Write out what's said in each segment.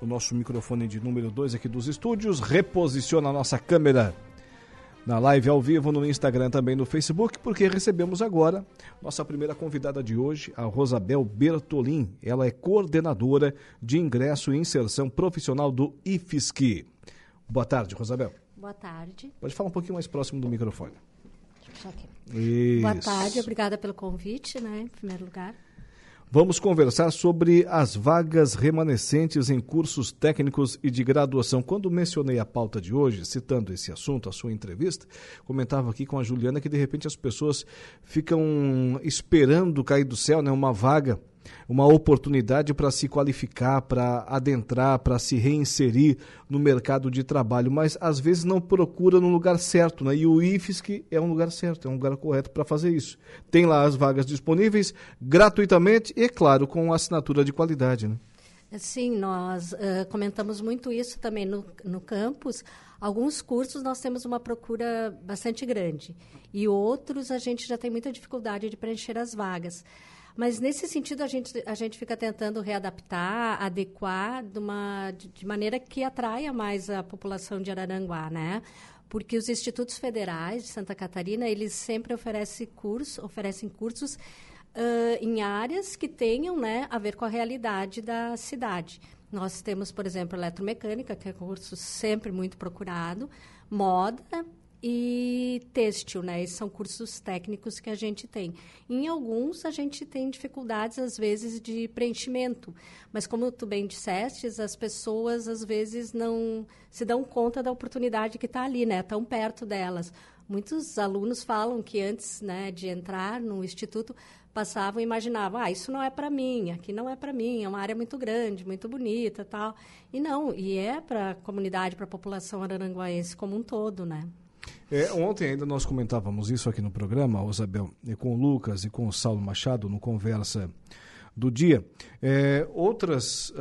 o nosso microfone de número 2 aqui dos estúdios, reposiciona a nossa câmera na live ao vivo no Instagram também no Facebook, porque recebemos agora nossa primeira convidada de hoje, a Rosabel Bertolin. Ela é coordenadora de ingresso e inserção profissional do IFSC. Boa tarde, Rosabel. Boa tarde. Pode falar um pouquinho mais próximo do microfone. Boa tarde, obrigada pelo convite, né, em primeiro lugar. Vamos conversar sobre as vagas remanescentes em cursos técnicos e de graduação. Quando mencionei a pauta de hoje, citando esse assunto, a sua entrevista, comentava aqui com a Juliana que de repente as pessoas ficam esperando cair do céu, né, uma vaga uma oportunidade para se qualificar, para adentrar, para se reinserir no mercado de trabalho, mas às vezes não procura no lugar certo, né? E o IFSC é um lugar certo, é um lugar correto para fazer isso. Tem lá as vagas disponíveis gratuitamente e, claro, com assinatura de qualidade, né? Sim, nós uh, comentamos muito isso também no, no campus. Alguns cursos nós temos uma procura bastante grande e outros a gente já tem muita dificuldade de preencher as vagas. Mas nesse sentido a gente, a gente fica tentando readaptar, adequar de, uma, de, maneira que atraia mais a população de Araranguá, né? Porque os institutos federais de Santa Catarina, eles sempre oferecem cursos, oferecem cursos uh, em áreas que tenham né, a ver com a realidade da cidade. Nós temos, por exemplo, eletromecânica, que é um curso sempre muito procurado, moda e têxtil, né? Esses são cursos técnicos que a gente tem. Em alguns, a gente tem dificuldades, às vezes, de preenchimento. Mas, como tu bem disseste, as pessoas, às vezes, não se dão conta da oportunidade que está ali, né? Tão perto delas. Muitos alunos falam que antes né, de entrar no instituto, passavam e imaginavam, ah, isso não é para mim, aqui não é para mim, é uma área muito grande, muito bonita tal. E não, e é para a comunidade, para a população araranguaense como um todo, né? É, ontem ainda nós comentávamos isso aqui no programa, Isabel, com o Lucas e com o Saulo Machado, no Conversa do Dia. É, outras uh,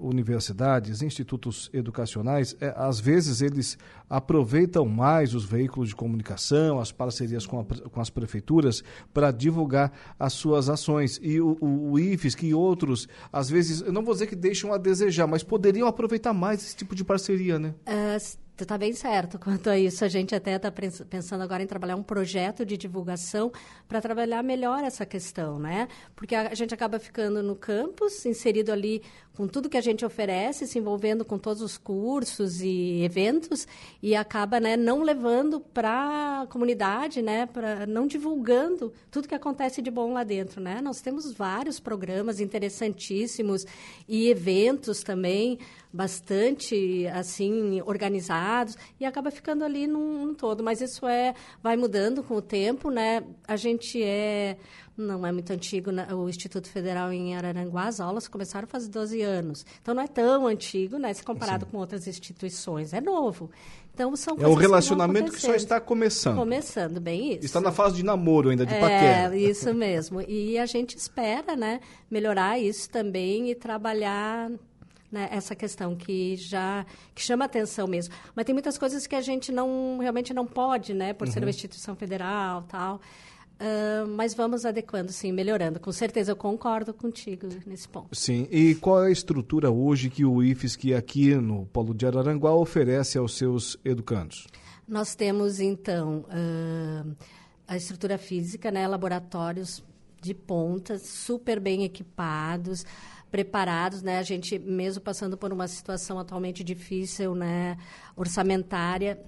universidades, institutos educacionais, é, às vezes eles aproveitam mais os veículos de comunicação, as parcerias com, a, com as prefeituras, para divulgar as suas ações. E o, o, o IFES e outros, às vezes, eu não vou dizer que deixam a desejar, mas poderiam aproveitar mais esse tipo de parceria, né? Uh, Tu está bem certo quanto a isso. A gente até está pensando agora em trabalhar um projeto de divulgação para trabalhar melhor essa questão, né? Porque a gente acaba ficando no campus, inserido ali com tudo que a gente oferece, se envolvendo com todos os cursos e eventos e acaba, né, não levando para a comunidade, né, para não divulgando tudo que acontece de bom lá dentro, né? Nós temos vários programas interessantíssimos e eventos também bastante assim organizados e acaba ficando ali num, num, todo. Mas isso é vai mudando com o tempo, né? A gente é não é muito antigo, né? o Instituto Federal em Araranguá, as aulas começaram faz 12 anos. Então não é tão antigo, né? Se comparado Sim. com outras instituições, é novo. Então são É um relacionamento que, que, só está começando. Começando, bem isso. Está na fase de namoro ainda, de é, paquera. É, isso mesmo. E a gente espera, né, melhorar isso também e trabalhar né, essa questão que já que chama atenção mesmo. Mas tem muitas coisas que a gente não realmente não pode, né, por uhum. ser uma instituição federal, tal. Uh, mas vamos adequando, sim, melhorando. Com certeza eu concordo contigo nesse ponto. Sim. E qual é a estrutura hoje que o IFSC aqui no Polo de Araranguá oferece aos seus educandos? Nós temos, então, uh, a estrutura física, né, laboratórios de ponta, super bem equipados, preparados, né? A gente, mesmo passando por uma situação atualmente difícil, né, orçamentária,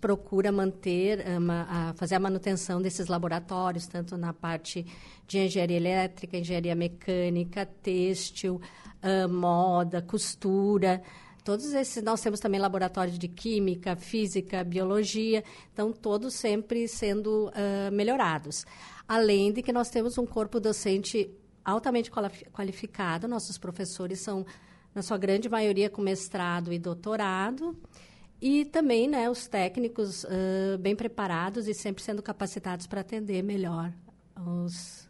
procura manter, uma, a fazer a manutenção desses laboratórios, tanto na parte de engenharia elétrica, engenharia mecânica, têxtil, uh, moda, costura. Todos esses, nós temos também laboratórios de química, física, biologia, então todos sempre sendo uh, melhorados. Além de que nós temos um corpo docente altamente qualificado, nossos professores são, na sua grande maioria, com mestrado e doutorado, e também né, os técnicos uh, bem preparados e sempre sendo capacitados para atender melhor os,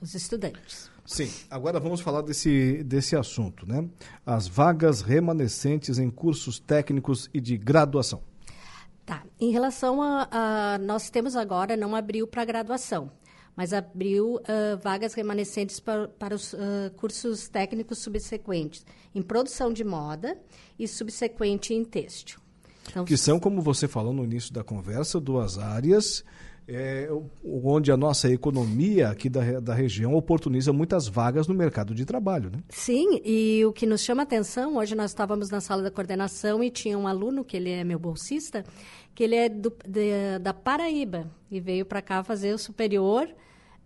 os estudantes. Sim, agora vamos falar desse, desse assunto, né? As vagas remanescentes em cursos técnicos e de graduação. Tá. Em relação a, a nós temos agora, não abriu para graduação, mas abriu uh, vagas remanescentes para, para os uh, cursos técnicos subsequentes em produção de moda e subsequente em têxtil. Então, que são, como você falou no início da conversa, duas áreas é, onde a nossa economia aqui da, da região oportuniza muitas vagas no mercado de trabalho. Né? Sim, e o que nos chama atenção, hoje nós estávamos na sala da coordenação e tinha um aluno, que ele é meu bolsista, que ele é do, de, da Paraíba e veio para cá fazer o superior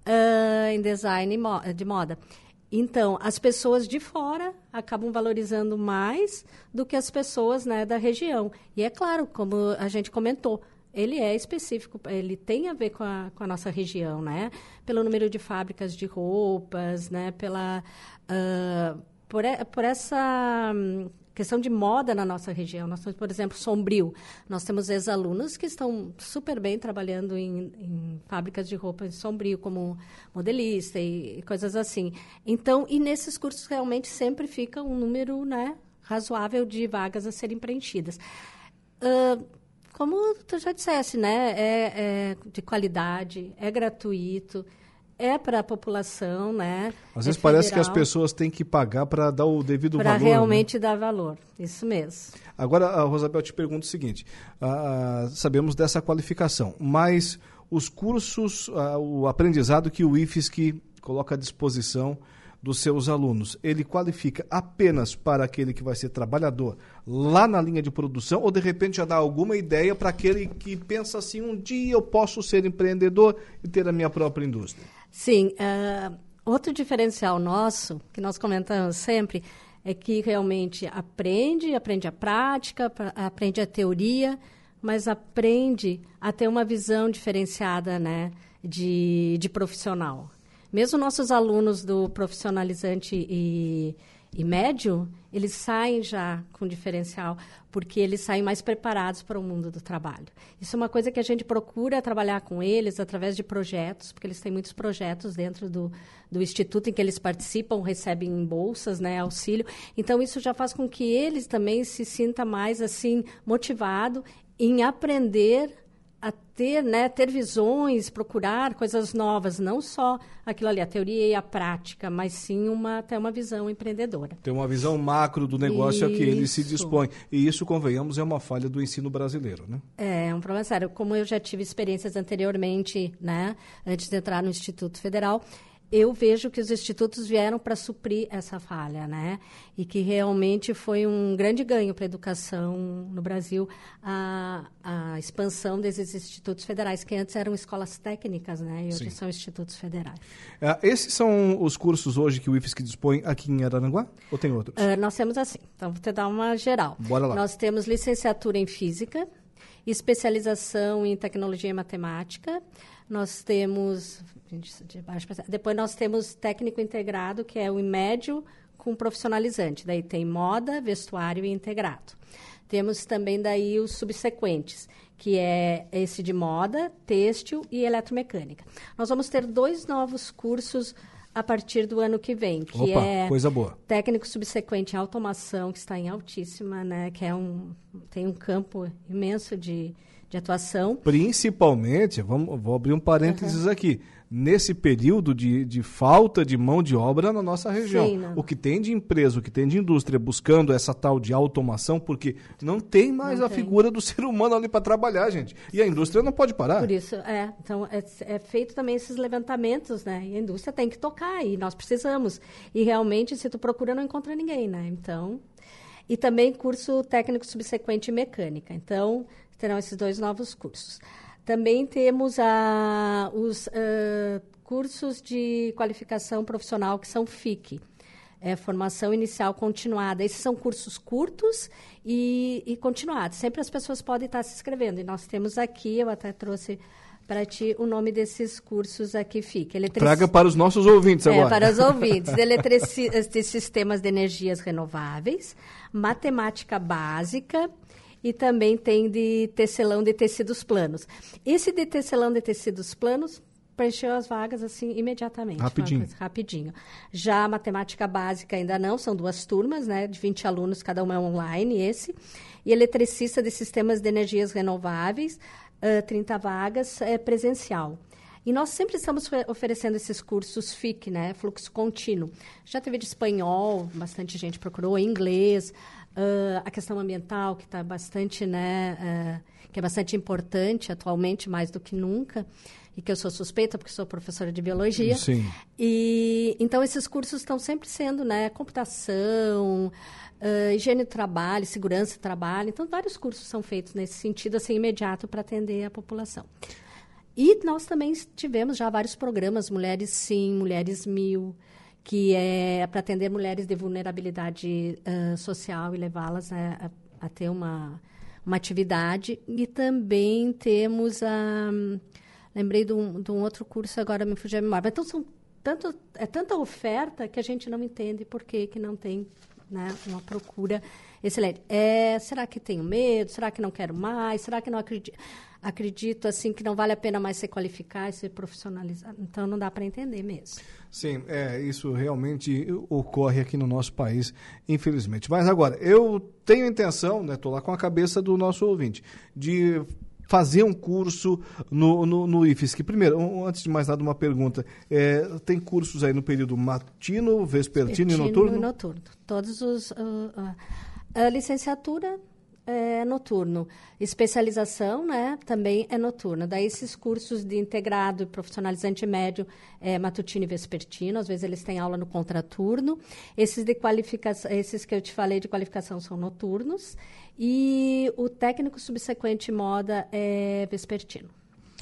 uh, em design de moda. Então, as pessoas de fora acabam valorizando mais do que as pessoas né, da região. E é claro, como a gente comentou, ele é específico, ele tem a ver com a, com a nossa região, né? Pelo número de fábricas de roupas, né? Pela, uh, por, por essa questão de moda na nossa região. Nós temos, por exemplo, Sombrio. Nós temos ex-alunos que estão super bem trabalhando em, em fábricas de roupas de Sombrio, como modelista e, e, coisas assim. Então, e nesses cursos realmente sempre fica um número, né? razoável de vagas a serem preenchidas. Uh, como tu já dissesse, né? É, é de qualidade, é gratuito, é para a população, né? Às vezes é parece que as pessoas têm que pagar para dar o devido pra valor. Para realmente né? dar valor, isso mesmo. Agora, a Rosabel, te pergunto o seguinte: ah, sabemos dessa qualificação, mas os cursos, ah, o aprendizado que o IFSC coloca à disposição dos seus alunos, ele qualifica apenas para aquele que vai ser trabalhador lá na linha de produção ou de repente já dá alguma ideia para aquele que pensa assim, um dia eu posso ser empreendedor e ter a minha própria indústria? Sim, uh, outro diferencial nosso, que nós comentamos sempre, é que realmente aprende, aprende a prática, aprende a teoria, mas aprende a ter uma visão diferenciada né, de, de profissional. Mesmo nossos alunos do profissionalizante e, e médio, eles saem já com diferencial, porque eles saem mais preparados para o mundo do trabalho. Isso é uma coisa que a gente procura trabalhar com eles através de projetos, porque eles têm muitos projetos dentro do, do instituto em que eles participam, recebem bolsas, né, auxílio. Então isso já faz com que eles também se sinta mais assim motivado em aprender a ter, né, ter visões, procurar coisas novas, não só aquilo ali, a teoria e a prática, mas sim uma, até uma visão empreendedora. Tem uma visão macro do negócio isso. a que ele se dispõe. E isso, convenhamos, é uma falha do ensino brasileiro, né? É, é um problema sério. Como eu já tive experiências anteriormente, né, antes de entrar no Instituto Federal, eu vejo que os institutos vieram para suprir essa falha, né? E que realmente foi um grande ganho para a educação no Brasil a, a expansão desses institutos federais, que antes eram escolas técnicas, né? E hoje Sim. são institutos federais. É, esses são os cursos hoje que o IFSC dispõe aqui em Araranguá? Ou tem outros? Uh, nós temos assim. Então, vou te dar uma geral. Bora lá. Nós temos licenciatura em Física, especialização em Tecnologia e Matemática, nós temos de baixo Depois nós temos técnico integrado, que é o médio com profissionalizante. Daí tem moda, vestuário e integrado. Temos também daí os subsequentes, que é esse de moda, têxtil e eletromecânica. Nós vamos ter dois novos cursos a partir do ano que vem, que Opa, é coisa boa. técnico subsequente em automação, que está em altíssima, né, que é um tem um campo imenso de, de atuação. Principalmente, vamos, vou abrir um parênteses uhum. aqui, nesse período de, de falta de mão de obra na nossa região. Sim, o que tem de empresa, o que tem de indústria buscando essa tal de automação, porque não tem mais não a tem. figura do ser humano ali para trabalhar, gente. E a indústria não pode parar. Por isso, é. Então, é, é, feito também esses levantamentos, né? E a indústria tem que tocar, e nós precisamos. E realmente, se tu procura, não encontra ninguém, né? Então... E também curso técnico subsequente em mecânica. Então, terão esses dois novos cursos. Também temos a, os uh, cursos de qualificação profissional que são FIC, é, formação inicial continuada. Esses são cursos curtos e, e continuados. Sempre as pessoas podem estar se inscrevendo. E nós temos aqui, eu até trouxe para ti o nome desses cursos aqui fica. Eletric... Traga para os nossos ouvintes é, agora. para os ouvintes. Eletrici... de sistemas de energias renováveis, matemática básica, e também tem de tecelão de tecidos planos. Esse de tecelão de tecidos planos preencheu as vagas assim imediatamente. Rapidinho. rapidinho. Já a matemática básica ainda não, são duas turmas, né, de 20 alunos, cada uma é online, esse. E eletricista de sistemas de energias renováveis, uh, 30 vagas, é presencial. E nós sempre estamos oferecendo esses cursos FIC, né? Fluxo contínuo. Já teve de espanhol, bastante gente procurou, inglês, uh, a questão ambiental, que está bastante, né? Uh, que é bastante importante atualmente, mais do que nunca e que eu sou suspeita porque sou professora de biologia. Sim. E então esses cursos estão sempre sendo, né, computação, uh, higiene do trabalho, segurança do trabalho. Então vários cursos são feitos nesse sentido assim imediato para atender a população. E nós também tivemos já vários programas, Mulheres Sim, Mulheres Mil, que é para atender mulheres de vulnerabilidade uh, social e levá-las a, a, a, ter uma, uma atividade. E também temos a. Um, lembrei de um, de um, outro curso, agora me fugiu a memória. Então, são tanto, é tanta oferta que a gente não entende por que, que não tem né, uma procura excelente. É, será que tenho medo? Será que não quero mais? Será que não acredito? acredito assim que não vale a pena mais se qualificar e se profissionalizar. Então não dá para entender mesmo. Sim, é, isso realmente ocorre aqui no nosso país, infelizmente. Mas agora, eu tenho intenção, né, lá com a cabeça do nosso ouvinte, de fazer um curso no, no, no IFSC. Primeiro, um, antes de mais nada, uma pergunta. É, tem cursos aí no período matino, vespertino, vespertino e noturno? e noturno. Todos os... Uh, uh, a licenciatura é noturno. Especialização, né, também é noturno. Daí esses cursos de integrado e profissionalizante médio é matutino e vespertino, às vezes eles têm aula no contraturno. Esses de qualificação, esses que eu te falei de qualificação são noturnos e o técnico subsequente moda é vespertino.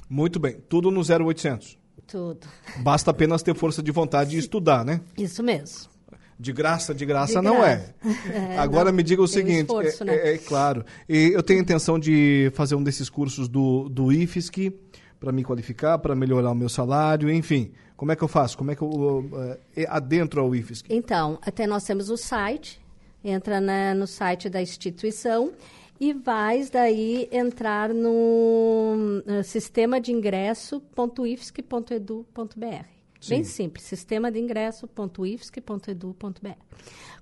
Muito bem, tudo no 0800. Tudo. Basta apenas ter força de vontade e estudar, né? Isso mesmo. De graça, de graça de não é. é. Agora não, me diga o seguinte, esforço, é, né? é, é, claro, e eu tenho intenção de fazer um desses cursos do, do IFSC para me qualificar, para melhorar o meu salário, enfim. Como é que eu faço? Como é que eu uh, adentro ao IFSC? Então, até nós temos o site, entra na, no site da instituição e vais daí entrar no uh, sistema de ingresso.ifsc.edu.br. Sim. Bem simples, sistema de ingresso.ifsc.edu.br.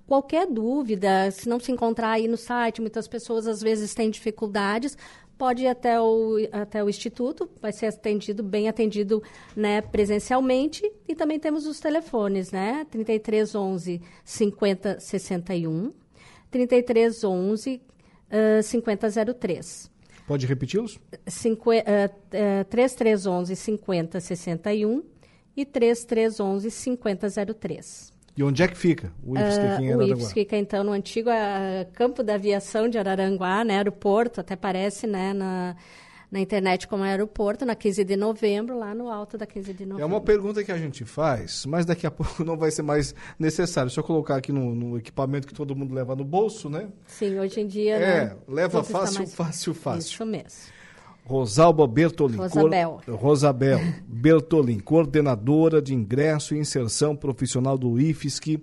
Qualquer dúvida, se não se encontrar aí no site, muitas pessoas às vezes têm dificuldades, pode ir até o, até o Instituto, vai ser atendido, bem atendido né, presencialmente. E também temos os telefones, né? 3311 5061, 3311 uh, 5003. Pode repeti-los? Uh, uh, 3311 5061 e 3311 5003. E onde é que fica o IFSC aqui em Araranguá? O IFSC fica, então, no antigo uh, campo da aviação de Araranguá, né, aeroporto, até parece, né, na, na internet como aeroporto, na 15 de novembro, lá no alto da 15 de novembro. É uma pergunta que a gente faz, mas daqui a pouco não vai ser mais necessário. Eu colocar aqui no, no equipamento que todo mundo leva no bolso, né? Sim, hoje em dia... É, né, leva fácil, mais... fácil, fácil. Isso mesmo. Rosalba Bertolin. Rosabel. Cor, Rosabel Bertolin, coordenadora de ingresso e inserção profissional do IFSC,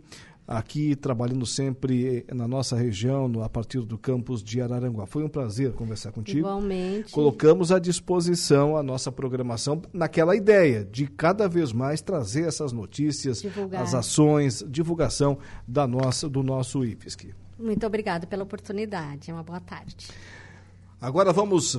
aqui trabalhando sempre na nossa região, no, a partir do campus de Araranguá. Foi um prazer conversar contigo. Igualmente. Colocamos à disposição a nossa programação naquela ideia de cada vez mais trazer essas notícias, Divulgar. as ações, divulgação da nossa, do nosso IFSC. Muito obrigada pela oportunidade. Uma boa tarde. Agora vamos